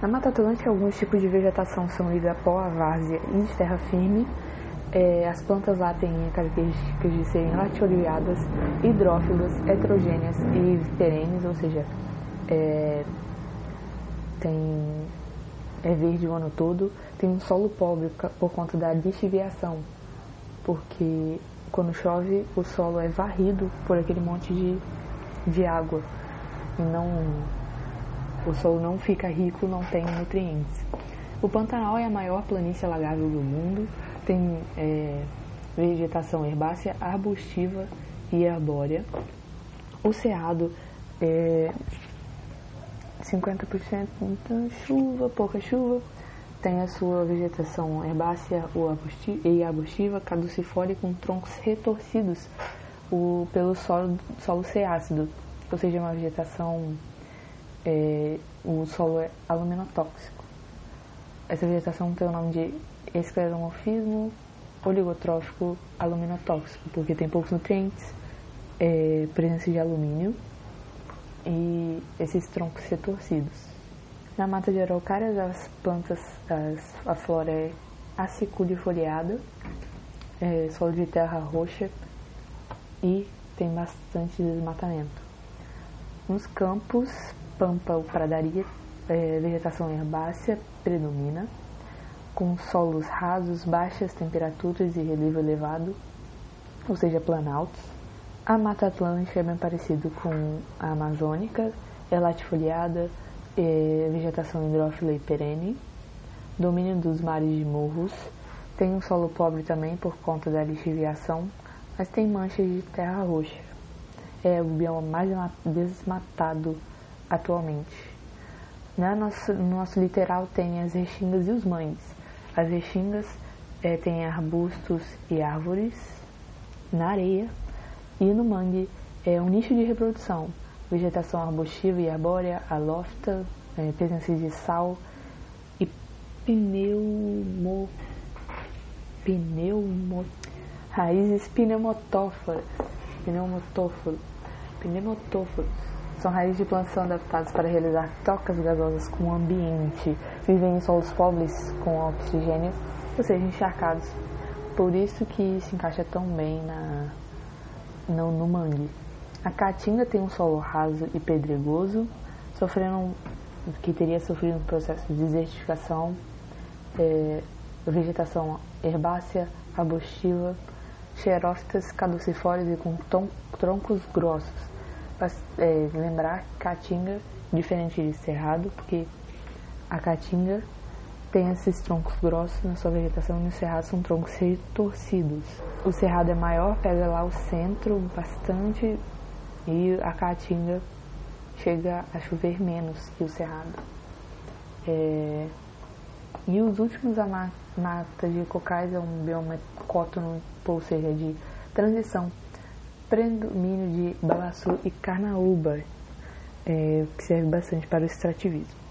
Na Mata Atlântica, alguns tipos de vegetação são livres a pó, a várzea e de terra firme. É, as plantas lá têm características de serem latioliadas, hidrófilas, heterogêneas e perenes, ou seja, é, tem, é verde o ano todo. Tem um solo pobre por conta da lixiviação, porque quando chove o solo é varrido por aquele monte de, de água e não o solo não fica rico, não tem nutrientes. O Pantanal é a maior planície alagável do mundo, tem é, vegetação herbácea, arbustiva e arbórea. O Cerrado é 50% muita chuva, pouca chuva, tem a sua vegetação herbácea e arbustiva, caducifólia com troncos retorcidos o, pelo solo, solo ácido, ou seja, uma vegetação é, o solo é aluminotóxico. Essa vegetação tem o nome de escleromorfismo oligotrófico aluminotóxico, porque tem poucos nutrientes, é, presença de alumínio e esses troncos retorcidos. Na mata de araucárias, as plantas, as, a flora é aciculifoliada, é, solo de terra roxa e tem bastante desmatamento. Nos campos, pampa ou pradaria, é, vegetação herbácea predomina, com solos rasos, baixas temperaturas e relevo elevado, ou seja, planaltos. A Mata Atlântica é bem parecido com a Amazônica, é latifoliada, é, vegetação hidrófila e perene, domínio dos mares de morros, tem um solo pobre também por conta da lixiviação, mas tem manchas de terra roxa. É o bioma mais desmatado atualmente. Né? Nosso, no nosso litoral tem as restingas e os mães. As restingas é, têm arbustos e árvores na areia e no mangue é um nicho de reprodução, vegetação arbustiva e arbórea, alófita, é, presença de sal e pneumo, pneumo, raízes pneumotóforas, pneumotóforos, pneumotóforos são raízes de plantação adaptadas para realizar trocas gasosas com o ambiente. Vivem em solos pobres com oxigênio, ou seja, encharcados. Por isso que se encaixa tão bem na, no, no mangue. A caatinga tem um solo raso e pedregoso, sofrendo que teria sofrido um processo de desertificação, é, vegetação herbácea, arbustiva, xerófitas caducifólias e com troncos grossos é, lembrar Caatinga, diferente de Cerrado, porque a Caatinga tem esses troncos grossos na sua vegetação e o Cerrado são troncos retorcidos. O Cerrado é maior, pega lá o centro bastante e a Caatinga chega a chover menos que o Cerrado. É, e os últimos, a mata de cocais é um bioma cótono, ou seja, de transição predomínio de Balassu e Carnaúba, é, que serve bastante para o extrativismo.